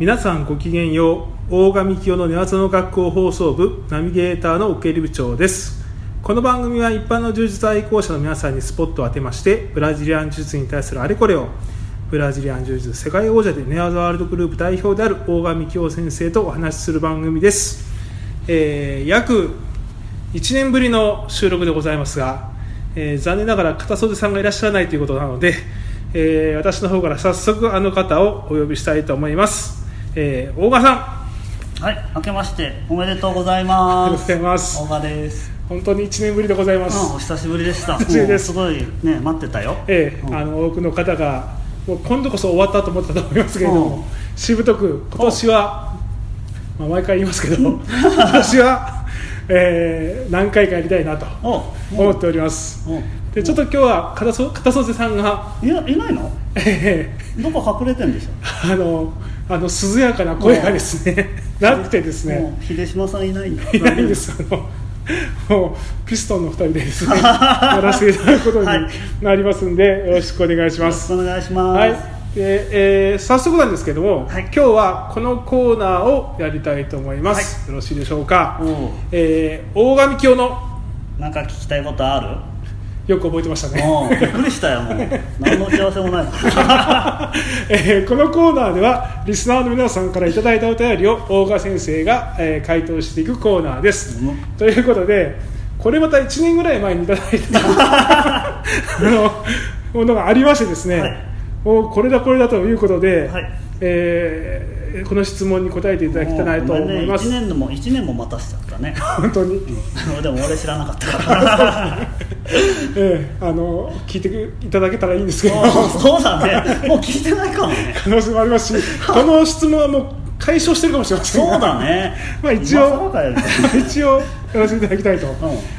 皆さんごきげんよう。大神清の寝技の学校放送部ナビゲーターの奥襟部長です。この番組は一般の柔術愛好者の皆さんにスポットを当てましてブラジリアン柔術に対するあれこれをブラジリアン柔術世界王者で寝技ワールドグループ代表である大神清先生とお話しする番組です、えー約1年ぶりの収録でございますが、えー残念ながら片袖さんがいらっしゃらないということなので、えー私の方から早速あの方をお呼びしたいと思います、えー大賀さん。はい、明けましておめでとうございあります。がとうございます。大賀です。本当に1年ぶりでございます、うん、お久しぶりでした。す。ごいね、待ってたよ。うん。ええあの多くの方がもう今度こそ終わったと思ったと思いますけれども、うん。しぶとく今年は、まあ、毎回言いますけど今年は、えー何回かやりたいなと思っております。うん。でちょっと今日は片袖さんが、いや、いないの？えどこ隠れてんでしょーあのあの涼やかな声がですねなくてですね。秀島さんいないんだ。いないんです。あのもうピストンの2人でですね やらせていただくことにはい。なりますんで、よろしくお願いします。くお願いします。はい、でえー早速なんですけども、はい。今日はこのコーナーをやりたいと思います、よろしいでしょうか、えー大神清のなんか聞きたいことある？よく覚えてましたね、びっくりしたよ、もう。何の打ち合わせもない。えーこのコーナーではリスナーの皆さんからいただいたお便りを大賀先生が、えー回答していくコーナーです、うん。ということでこれまた1年ぐらい前にいただいた あのものがありましてですね、はい。もうこれだこれだということで、はい。えーこの質問に答えていただきたいなと思います、ね、1年でも一年も待たせちゃったね。本当に、でも俺知らなかったから。ええあの聞いていただけたらいいんですけど。そうだ。ね。もう聞いてないかもね。可能性もありますし この質問はもう解消してるかもしれません。がそうだね。まあ一応一応やらせていただきたいと、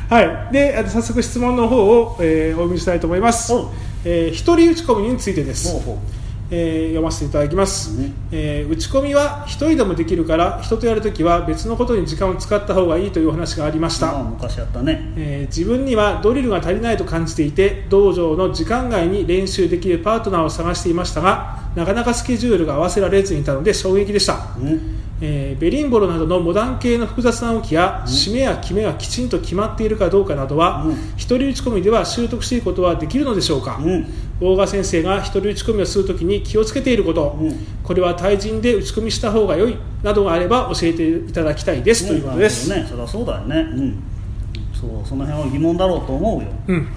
はい。で早速質問の方を、えーお読みしたいと思います。おう、えー一人打ち込みについてです。ほうほうえー読ませていただきます、うん。えー打ち込みは一人でもできるから人とやるときは別のことに時間を使った方がいいというお話がありました、まあ昔やったね。えー自分にはドリルが足りないと感じていて道場の時間外に練習できるパートナーを探していましたがなかなかスケジュールが合わせられずにいたので衝撃でした、うん。えーベリンボロなどのモダン系の複雑な動きや締めや決めがきちんと決まっているかどうかなどは、うん。一人打ち込みでは習得していくことはできるのでしょうか、うん。大賀先生が一人打ち込みをするときに気をつけていること、うん。これは対人で打ち込みした方が良いなどがあれば教えていただきたいです、ということです、ね、そりゃそうだよね。うん。そう、その辺は疑問だろうと思うよ。うん、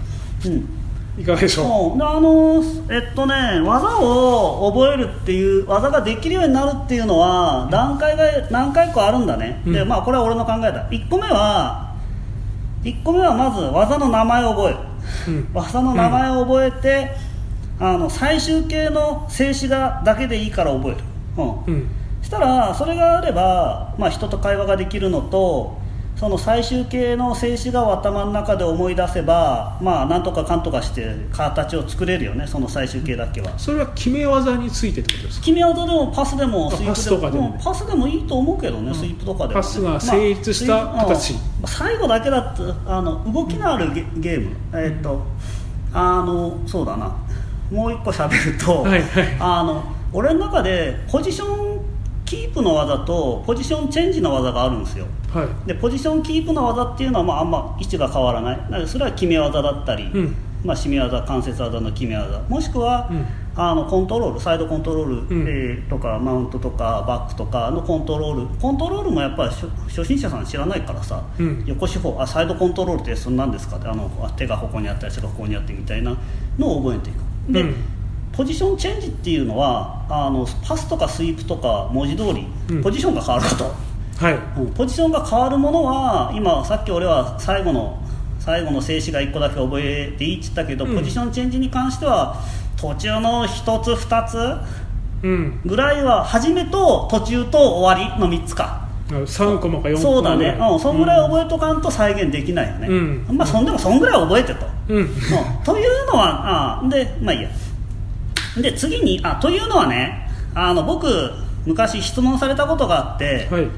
うん。いかがでしょもうであのえっとね技を覚えるっていう技ができるようになるっていうのは段階が何回かあるんだね、うん。でまあこれは俺の考えだ。1個目は1個目はまず技の名前を覚える。技の名前を覚えて、あの最終形の静止画だけでいいから覚える、うん。うん。したらそれがあれば、まあ、人と会話ができるのとその最終形の静止画を頭の中で思い出せば、まあ、なんとかかんとかして形を作れるよね。その最終形だけは。それは決め技についてってことですか？決め技でもパスでもあスイープでも。うんパスでもいいと思うけどね、スイープとかでもね、パスが成立したまあ形。うんまあ最後だけだってあの動きのあるゲゲーム、えーっとあのそうだなもう一個喋ると、はいはい。あの俺の中でポジションキープの技とポジションチェンジの技があるんですよ。はい。でポジションキープの技っていうのは、まあ、あんま位置が変わらない。それは決め技だったり、うん。まあ、締め技関節技の決め技。もしくは、うん。あのコントロールサイドコントロール、うん。えーとかマウントとかバックとかのコントロール。コントロールもやっぱり初初心者さん知らないからさ、うん。横四方あサイドコントロールってそんなんですか？ってあのあ手がここにあったり足がここにあってみたいなのを覚えていくで、うん。ポジションチェンジっていうのはあのパスとかスイープとか文字通りうん。ポジションが変わること、はい。うん。ポジションが変わるものは今さっき俺は最後の最後の静止が1個だけ覚えていいって言ったけど、うん。ポジションチェンジに関しては途中の1つ2つうん。ぐらいは初めと途中と終わりの3つか3コマか4コマそうだね、うん、そんぐらい覚覚えとかんと再現できないよね、うん。まあそんでもそんぐらい覚えてと、うん。うん。というのはあでまあいいや。で次にあというのはねあの僕昔質問されたことがあって、はい。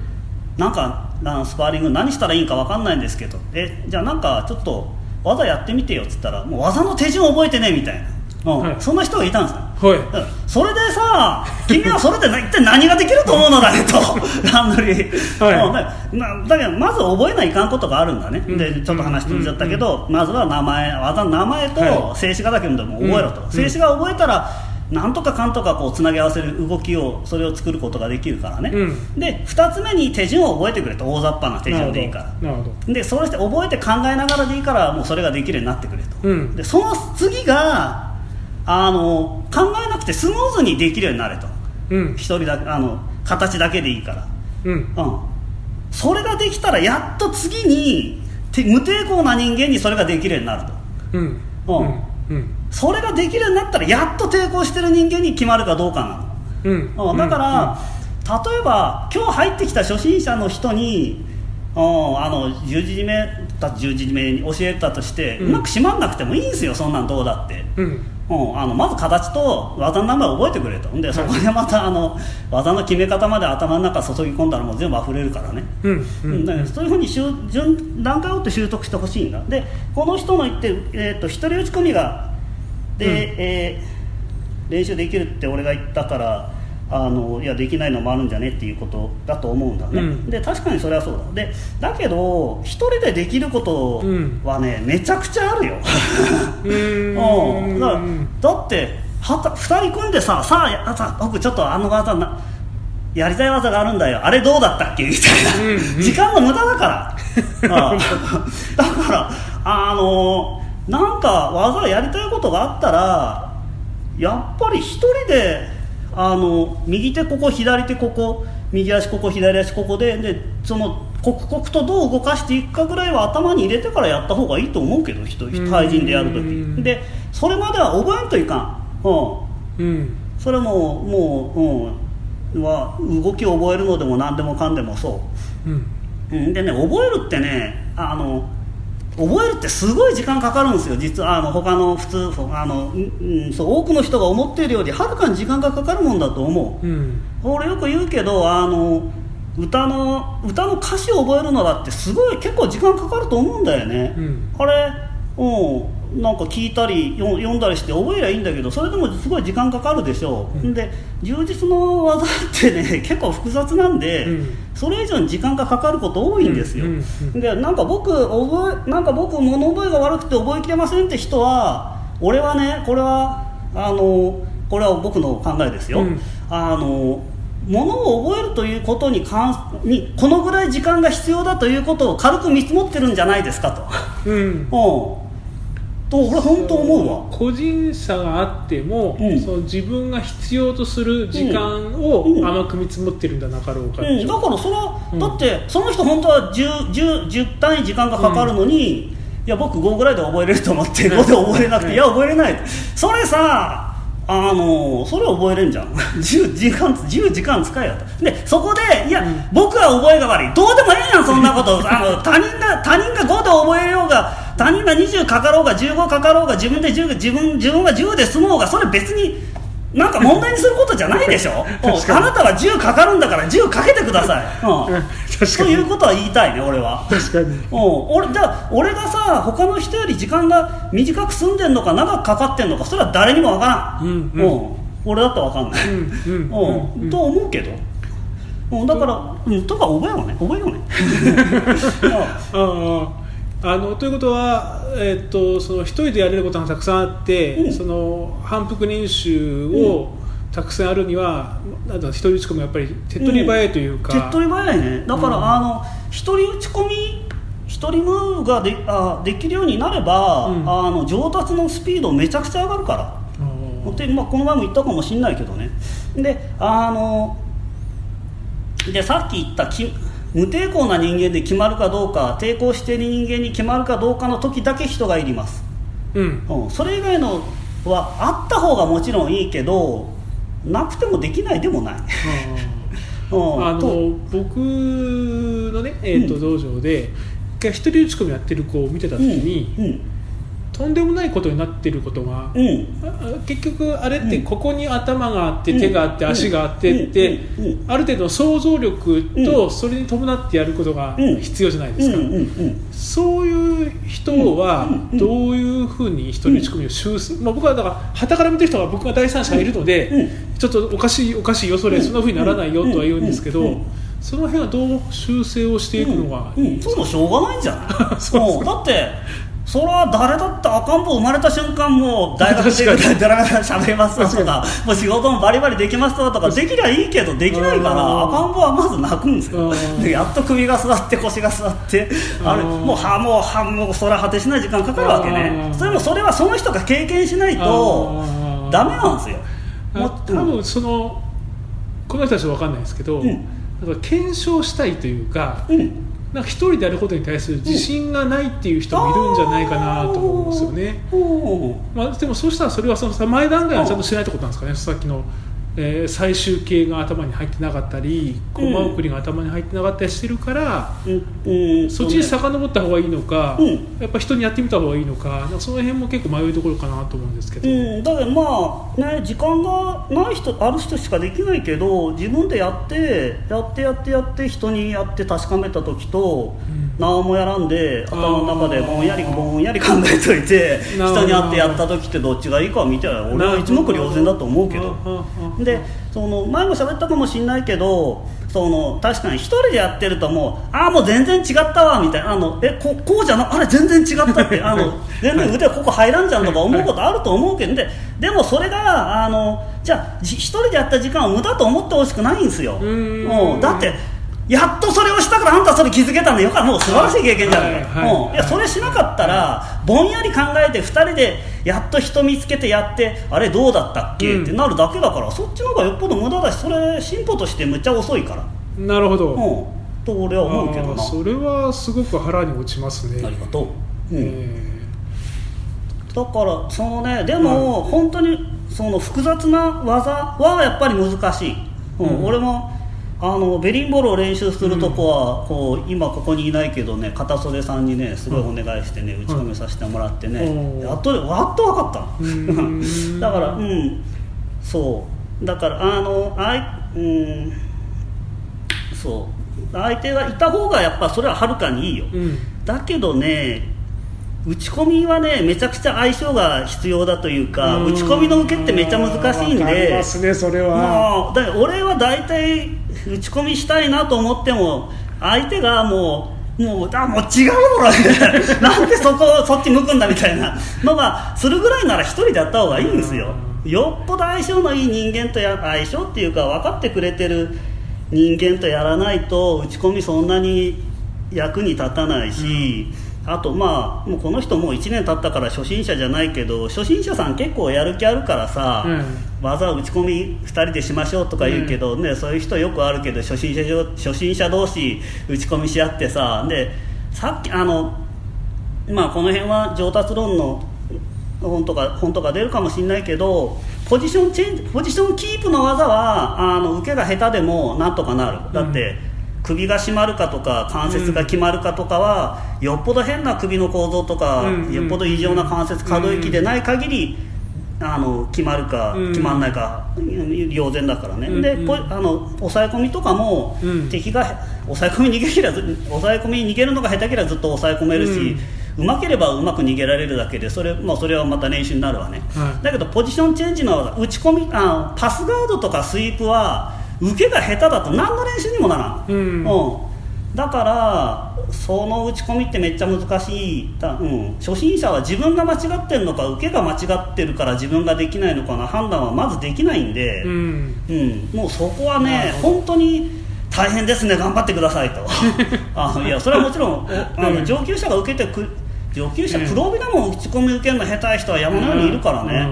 なんかスパーリング何したらいいんか分かんないんですけど。えじゃあなんかちょっと技やってみてよっつったらもう技の手順覚えてねみたいなうん。はい。そんな人がいたんですよはい。うん。それでさ、君はそれでな一体何ができると思うのだねと、ランドリー、はい。うん。だなだけどまず覚えないかんことがあるんだね、うん。でちょっと話飛んじゃったけど、まずは名前、技の名前はと静止画だけでも覚えろと、うん。静止画を覚えたら、なんとかかんとかこうつなぎ合わせる動きを、それを作ることができるからね、うん。で2つ目に手順を覚えてくれと、大雑把な手順でいいから。なるほど。でそれして覚えて考えながらでいいからもうそれができるようになってくれと、うん。でその次があの考えなくてスムーズにできるようになれと。うん。一人だけあの形だけでいいから、うん。うん、それができたらやっと次にて無抵抗な人間にそれができるようになると。うん。うん。うん。それができるようになったらやっと抵抗してる人間に決まるかどうかなの。うん。うん。だから、例えば今日入ってきた初心者の人にうんあの十字締めだ十字締めに教えたとして、ううんまく締まんなくてもいいんですよそんなんどうだって、うんうん、あのまず形と技の名前を覚えてくれと。でそこでまたあの技の決め方まで頭の中注ぎ込んだらもう全部溢れるからね。うんううんんだからそういうふうに習順段階を追って習得してほしいんだでこの人の言ってる、えー、と一人打ち込みがで、うん。えー練習できるって俺が言ったからあのいやできないのもあるんじゃねっていうことだと思うんだね、うん。で確かにそれはそうだ。でだけど一人でできることはね、めちゃくちゃあるよ。うん。ん。だだってはた2人組んでささあやさ僕ちょっとあの技なやりたい技があるんだよ。あれどうだったっけ？みたいな、うんうん。時間の無駄だから。あ あだからあのなんか技やりたいことがあったらやっぱり一人であの右手ここ左手ここ右足ここ左足ここででその刻々とどう動かしていくかぐらいは頭に入れてからやった方がいいと思うけど人対人でやるとうんき。でそれまでは覚えんといかん、うん、うん。それももう、うん、は動きを覚えるのでも何でもかんでもそう。うん。うん。でね覚えるってねあの覚えるってすごい時間かかるんですよ。実はあの他の普通あの、うんうん、そう多くの人が思っているよりはるかに時間がかかるもんだと思う。うん。俺よく言うけどあの歌の歌の歌詞を覚えるのだってすごい結構時間かかると思うんだよね、うん。あれうんなんか聞いたり読読んだりして覚えりゃいいんだけどそれでもすごい時間かかるでしょ。う、うん。で充実の技ってね結構複雑なんで、うんそれ以上に時間がかかること多いんですよ、でなんか僕覚えなんか僕物覚えが悪くて覚えきれませんって人は俺はねこれはあのこれは僕の考えですよ、うん。あの物を覚えるということに関にこのぐらい時間が必要だということを軽く見積もってるんじゃないですかと。うん。うん、と俺本当思うわ。個人差があっても、うん。その自分が必要とする時間をうん。甘く見積もってるんじゃなかろうか、う。ん、だからそれは、うん。だってその人本当は 10, 10, 10単位時間がかかるのに、いや僕5ぐらいで覚えれると思って5で覚えれなくて、うん。いや覚えれないそれさあのそれ覚えれんじゃん。10, 時間10時間使えよと。でそこでいや、うん。僕は覚えが悪い。どうでもええやんそんなこと。あの他人が他人が5で覚え他人が20かかろうが15かかろうが自分で10自分自分が10で済もうがそれ別になんか問題にすることじゃないでしょ？あなたは10かかるんだから10かけてください、うん。ということは言いたいね俺は。確かに。うん、俺だ俺がさ他の人より時間が短く済んでんのか長くかかってんのかそれは誰にもわからん、うんうん。俺だったらわかんない、うんうんと思うけど、うん、だから、うん、とか覚えようね。覚えよ うねあああのということは、えっとその一人でやれることがたくさんあって、うん。その反復練習をたくさんあるには、なんだ一人打ち込みやっぱり手っ取り早いというか、手っ取り早いね。だから、うん。あの一人打ち込み一人ムーがであできるようになれば、うん。あの上達のスピードめちゃくちゃ上がるから。あー。で、まあ、この前も言ったかもしれないけどね。であのでさっき言ったき無抵抗な人間で決まるかどうか抵抗している人間に決まるかどうかの時だけ人がいります、うん。うん、それ以外のはあった方がもちろんいいけどなくてもできないでもない、うん、あと。の僕のね、えーとうん。道場で一回一人打ち込みやってる子を見てた時に、とんでもないことになってることが、うん。あ結局あれってうん。ここに頭があってうん手があってうん。足があってってある程度の想像力とそれに伴ってやることがうん。必要じゃないですか。そういう人はうん。どういうふうに人の打ち込みを修正まあ僕はだから傍から見てる人が僕が第三者がいるのでうん。ちょっとおかしいおかしいよそれそん。なふうにならないよとは言うんですけどその辺はどう修正をしていくのがうん。うん、そういうのしょうがないんじゃない？そうだってそれは誰だって赤ん坊生まれた瞬間もう大学生確かに。でダラダラ喋れますとかもう仕事もバリバリできますとかできりゃいいけどできないからうん。赤ん坊はまず泣くんですよ。やっと首が座って腰が座ってあれうんもうはもうはもうそれは果てしない時間かかるわけね。うん。それもそれはその人が経験しないとうん。ダメなんですよ。もう多分そのこの人たちは分かんないですけど、うん。検証したいというかうんなんか一人でやることに対する自信がないっていう人もいるんじゃないかなと思うんですよね。うんまあ、でもそうしたらそれはそのさ前段階はちゃんとしないってことなんですかね、さっきの、えー最終形が頭に入ってなかったり駒送りが頭に入ってなかったりしてるから、うん。うん。そっちに遡った方がいいのか、うん。やっぱ人にやってみた方がいいのかその辺も結構迷いどころかなと思うんですけど、うん、だからまあね時間がない人ある人しかできないけど自分でやってやってやってやって人にやって確かめた時と、うん。何もやらんで頭の中でぼんやりぼんやり考えといて人に会ってやった時ってどっちがいいかは見て俺は一目瞭然だと思うけどでその前も喋ったかもしれないけどその確かに一人でやってるともうああもう全然違ったわみたいな。あのえここうじゃなあれ全然違ったって。あの全然腕ここ入らんじゃんとか思うことあると思うけどででもそれがあのじゃあじ一人でやった時間を無駄と思ってほしくないんですよ。うだってやっとそれをしたからあんたそれ気づけたんだよ。かもう素晴らしい経験じゃないか、はいはい。もういやそれしなかったらぼんやり考えて2人でやっと人見つけてやってあれどうだったっけ、うん。ってなるだけだからそっちの方がよっぽど無駄だしそれ進歩としてむっちゃ遅いから。なるほど、うん。と俺は思うけどな。それはすごく腹に落ちますね。ありがとう、うん。えだからそのねでも、本当にその複雑な技はやっぱり難しい、うん。うん。俺もあのベリンボールを練習するとこは、こう今ここにいないけどね片袖さんにねすごいお願いしてね、打ち込みさせてもらってね、うん。やっとやっと分かった。だからうん。そう。だからあのあいうん。そう。相手がいた方がやっぱそれははるかにいいよ、うん。だけどね打ち込みはねめちゃくちゃ相性が必要だというかうん。打ち込みの受けってめっちゃ難しいんで。ますねそれは、もうだ俺は大体打ち込みしたいなと思っても相手がもうもうあもう違うほら なんでそこそっち向くんだみたいな。のがするぐらいなら一人でやった方がいいんですよ。よっぽど相性のいい人間とや相性っていうか分かってくれてる人間とやらないと打ち込みそんなに役に立たないし、あとまあもうこの人もう1年経ったから初心者じゃないけど初心者さん結構やる気あるからさ、うん。技打ち込み2人でしましょうとか言うけど、ねそういう人よくあるけど初心者上初心者同士打ち込みし合ってさでさっきあのまあこの辺は上達論の本とか本とか出るかもしれないけどポジションチェンジポジションキープの技はあの受けが下手でもなんとかなる。だって、首が締まるかとか関節が決まるかとかは、よっぽど変な首の構造とか、うんよっぽど異常な関節可動域でない限り、あの決まるかうん。決まらないか、両然だからね、うんでポあの抑え込みとかも、うん。敵が抑え込み逃げきらず抑え込みに逃げるのが下手ければずっと抑え込めるし、うまければうまく逃げられるだけでそれ,、まあ、それはまた練習になるわね、はい。だけどポジションチェンジの技打ち込みあパスガードとかスイープは受けが下手だと何の練習にもならん、うん。だからその打ち込みってめっちゃ難しい。だ、うん、初心者は自分が間違ってるのか受けが間違ってるから自分ができないのかな判断はまずできないんで、うん。うん、もうそこはね本当に大変ですね。頑張ってくださいと。あのいやそれはもちろんおあのうん。上級者が受けてく上級者うん。黒帯でも打ち込み受けるの下手い人は山のようにいるからね、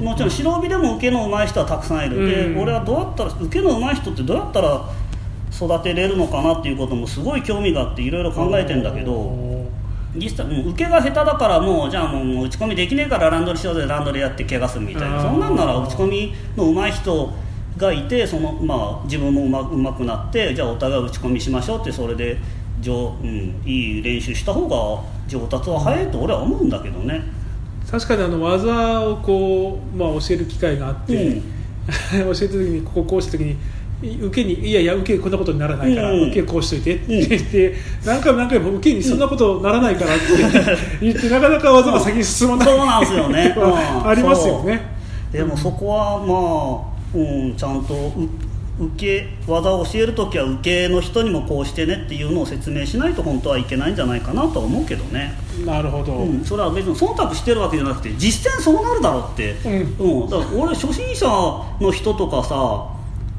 もちろん白帯でも受けの上手い人はたくさんいる、うん。で俺はどうやったら受けの上手い人ってどうやったら育てれるのかなっていうこともすごい興味があっていろいろ考えてんだけど実際もう受けが下手だからもうじゃあもう打ち込みできねえからランドリーしようぜランドリーやって怪我するみたいな。そんなんなら打ち込みの上手い人がいてその、まあ、自分もうまうまくなってじゃあお互い打ち込みしましょうってそれで上、うん、いい練習した方が上達は早いと俺は思うんだけどね。確かにあの技をこう、まあ、教える機会があって、うん。教えた時にこここうした時に受けにいやいや受けこんなことにならないから、うん。受けこうしといてって言って、何回も何回も受けにそんなことならないからって 言って、なかなか技が先に進まない、そうなんですよね。う んありますよね。でもそこはまあ、うん、ちゃんとう受け技を教える時は受けの人にもこうしてねっていうのを説明しないと本当はいけないんじゃないかなとは思うけどね、なるほど、うん、それは別に忖度してるわけじゃなくて実践そうなるだろうって、うん。だから俺初心者の人とかさ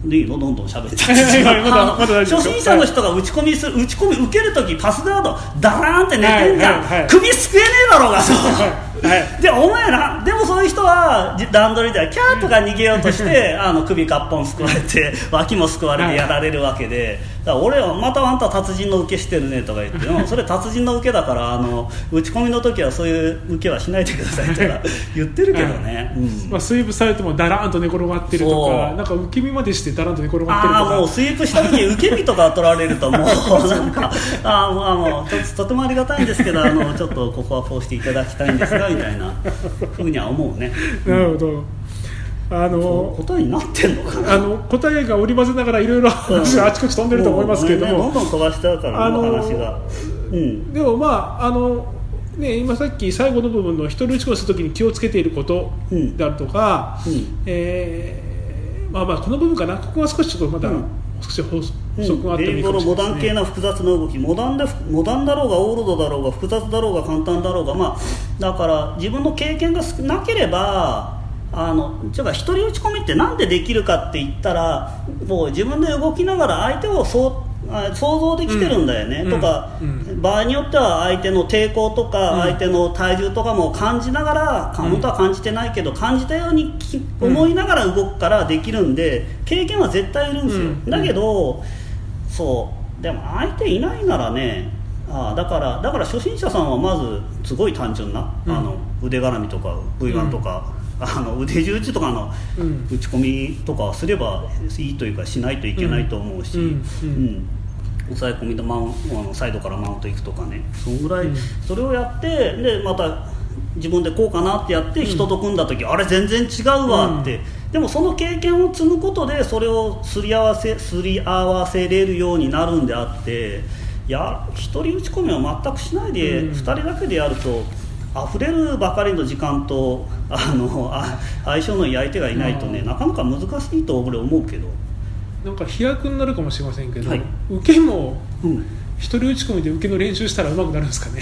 でいいの？どんどん喋っちゃって初心者の人が打ち込みする打ち込み受ける時パスガードダラーンって寝てんじゃん、はいはいはい。首すくえねえだろうがでお前らでもそういう人はじ段取りではキャーとか逃げようとしてあの首かっぽんすくわれて脇もすくわれてやられるわけで、だ俺はまたあんた達人の受けしてるねとか言って うんそれ達人の受けだからあの打ち込みの時はそういう受けはしないでくださいとか 言ってるけどね、うん。まあ、スイープされてもだらーんと寝転がってるとかなんか受け身までしてだらんと寝転がってるとか。ああもうスイープした時受け身とか取られるともう なんかあーもうあのととてもありがたいんですけどあのちょっとここはこうしていただきたいんですがみたいなふうには思うね。なるほどあの答えになってんのかな？あの答えが織り交ぜながらいろいろ話があちこち飛んでると思いますけども。どんも、どん飛ばしちゃうからあの話が。うん。でもまああのね今さっき最後の部分の一人打ち込みするときに気をつけていることうん。であるとか、うん。えーまあまあこの部分かな。ここは少しちょっとまだうん。少し法うん則があってもいいかもしれモダン。系な複雑な動きモダンでモダンだろうがオールドだろうが複雑だろうが簡単だろうがまあだから自分の経験が少なければあのちょっと一人打ち込みってなんでできるかって言ったらもう自分で動きながら相手をそうあ想像できてるんだよね、うん。とか、うん。場合によっては相手の抵抗とか、うん。相手の体重とかも感じながら、うん本当は感じてないけど感じたように思いながら動くからできるんで経験は絶対いるんですよ、うん。だけどそう。でも相手いないならねああだからだから初心者さんはまずすごい単純な、うん。あの腕絡みとか V ガンとか、あの腕十字とかのうん。打ち込みとかすればいいというかしないといけないと思うし、うんうんうん。抑え込みでマウンあのサイドからマウントいくとかね。そんぐらい、うん。それをやってでまた自分でこうかなってやって人と組んだ時、あれ全然違うわって、でもその経験を積むことでそれをすり合わせすり合わせれるようになるんであっていや一人打ち込みは全くしないで、うん。二人だけでやると溢れるばかりの時間とあのあ相性のいい相手がいないとね、うん。なかなか難しいと俺思うけど、なんか飛躍になるかもしれませんけど、はい。受けもうん、一人打ち込みで受けの練習したらうまくなるんですかね？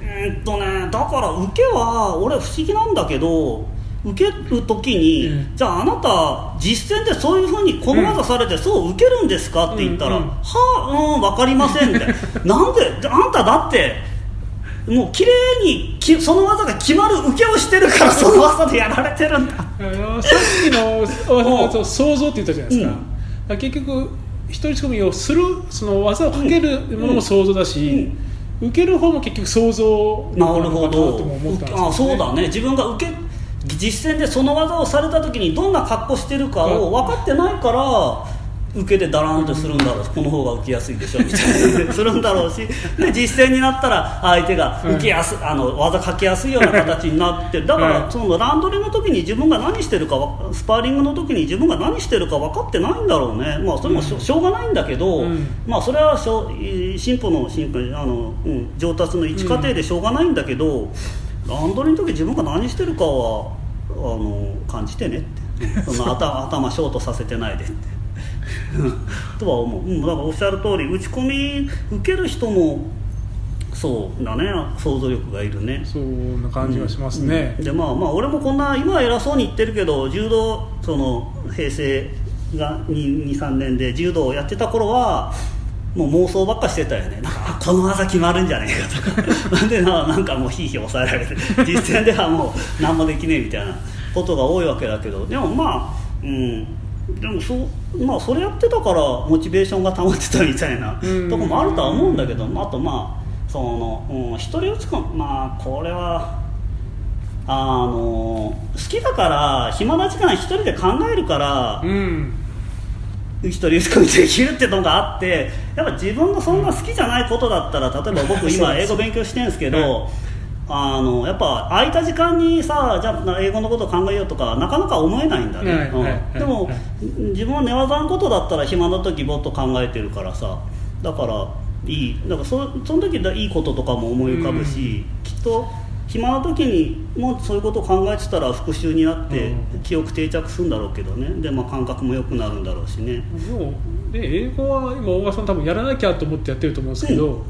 うーんとねだから受けは俺不思議なんだけど受ける時に、うん。じゃああなた実践でそういうふうにこの技されて、そう受けるんですかって言ったら、うんうん。はあうん分かりませんって。なんでであんただってもう綺麗にきその技が決まる受けをしてるからその技でやられてるんだ。さっきの想像って言ったじゃないですか,、うん。結局一人打ち込みをするその技をかけるものも想像だし、受ける方も結局想像ななと思ったんですよ、ね、あそうだね。自分が受け実践でその技をされた時にどんな格好してるかを分かってないから受けでダラーンってするんだろうこの方が受けやすいでしょみたいな。するんだろうしで実践になったら相手が受けやす、あの技かけやすいような形になってだかはい。らそのランドリーの時に自分が何してるかわスパーリングの時に自分が何してるか分かってないんだろうね。まあそれもしょ,、しょうがないんだけど、うん。まあそれはしょう進歩の進歩あの、うん、上達の一過程でしょうがないんだけど、ランドリーの時自分が何してるかはあの感じてねって。その頭頭ショートさせてないでって とは思う、うん、だからおっしゃる通り打ち込み受ける人もそうだね。想像力がいるね。そんな感じがしますね、でまあまあ俺もこんな今は偉そうに言ってるけど柔道その平成が23年で柔道をやってた頃はもう妄想ばっかしてたよね。なんかあこの技決まるんじゃねえかとか。でななんかもうひいひい抑えられて実践ではもう何もできねえみたいなことが多いわけだけど。でもまあうんでもそうまあそれやってたからモチベーションが保ってたみたいなうん。とこもあるとは思うんだけどあとまあその、うん、一人打ち込むまあこれはあの好きだから暇な時間一人で考えるからうん。一人打ち込みできるってのがあってやっぱ自分がそんな好きじゃないことだったら例えば僕今英語勉強してるんですけど、あのやっぱ空いた時間にさじゃあ英語のこと考えようとかなかなか思えないんだね、はいはいはいうんでも、自分は寝技のことだったら暇な時もっと考えてるからさだからいい。だからそその時いいこととかも思い浮かぶし、きっと暇な時にもうそういうことを考えてたら復習になってうん。記憶定着するんだろうけどね。で、まあ、感覚も良くなるんだろうしね。でもね英語は今大川さん多分やらなきゃと思ってやってると思うんですけど、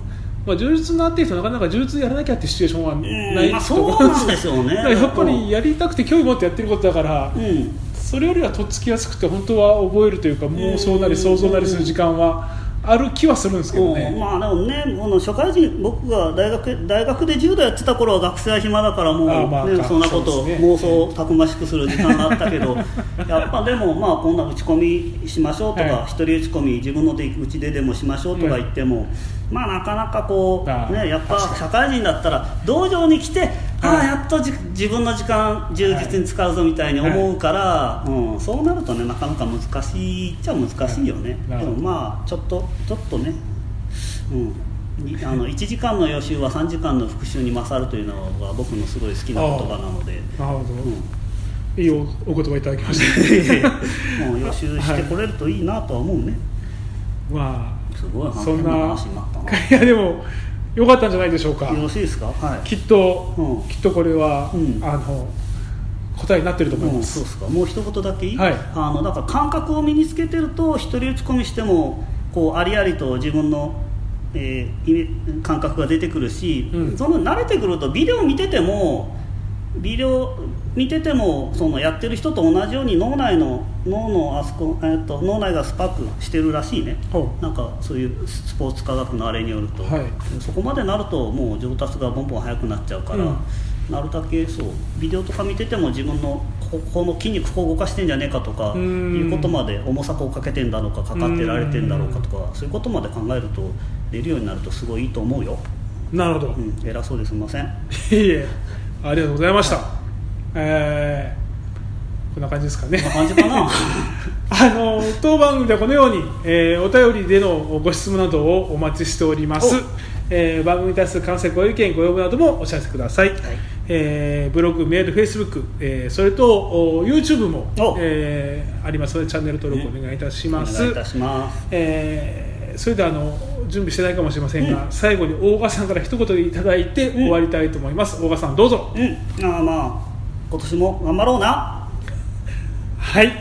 まあ、充実になってる人なかなか充実やらなきゃってシチュエーションはうんないまあ、う思うんなんですよね。やっぱりやりたくて興味持ってやってることだから、うん。それよりはとっつきやすくて本当は覚えるというか妄想なり想像なりする時間はある気はするんですけどうん。ね、まあでもねこの初回人僕が大学大学で柔道やってた頃は学生は暇だからもう、あまあね、そんなこと妄想をたくましくする時間があったけど やっぱでもまあこんな打ち込みしましょうとか、はい。一人打ち込み自分ので打ち出でもしましょうとか言っても、まあなかなかこあうねやっぱ社会人だったら道場に来て、ああやっとじ自分の時間充実に使うぞみたいに思うから、うん、そうなるとねなかなか難しいっちゃ難しいよね、なるほど。でもまあちょっとちょっとねうん、にあの1時間の予習は3時間の復習に勝るというのが僕のすごい好きな言葉なので、なるほど、うん、いいおお言葉いただきました。もう予習してこれるといいなとは思うね、ますごいあそんな話になったな。いやでもよかったんじゃないでしょうか。よろしいですか？はい。きっと、うん。きっとこれは、うん。あの答えになってると思いうん、ます、そうですか。もう一言だけいい、はい。あのだから感覚を身につけてると一人打ち込みしてもこうありありと自分の、えー感覚が出てくるし、うん。その慣れてくるとビデオ見ててもビデオ見ててもそのやってる人と同じように脳内の脳のあそこ、えー、と脳内がスパークしてるらしいね。ほなんかそういうスポーツ科学のあれによると、はい。そこまでなるともう上達がボンボン速くなっちゃうから、うん。なるだけそうビデオとか見てても自分のここの筋肉こう動かしてんじゃねえかとかいうことまで重さこうかけてんだろうかかかってられてんだろうかとかそういうことまで考えると出るようになるとすごいいいと思うよ、うなるほど、うん、偉そうですみません。いえありがとうございました、えーこんな感じですかね。あの当番組ではこのように、えーお便りでのご質問などをお待ちしております。お、えー番組に対する感想ご意見ご要望などもお知らせください、えーブログメールフェイスブック、えーそれとお YouTube もお、えーありますのでチャンネル登録お願いいたしおます、願いいたします。えーそれではあの準備してないかもしれませんが、最後に大賀さんから一言いただいて終わりたいと思います、大賀さんどうぞ。うん。ああまあ今年も頑張ろうな。はい、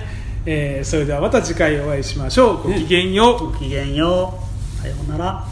えーそれではまた次回お会いしましょう。ごきげんよう、ごきげんよう。さようなら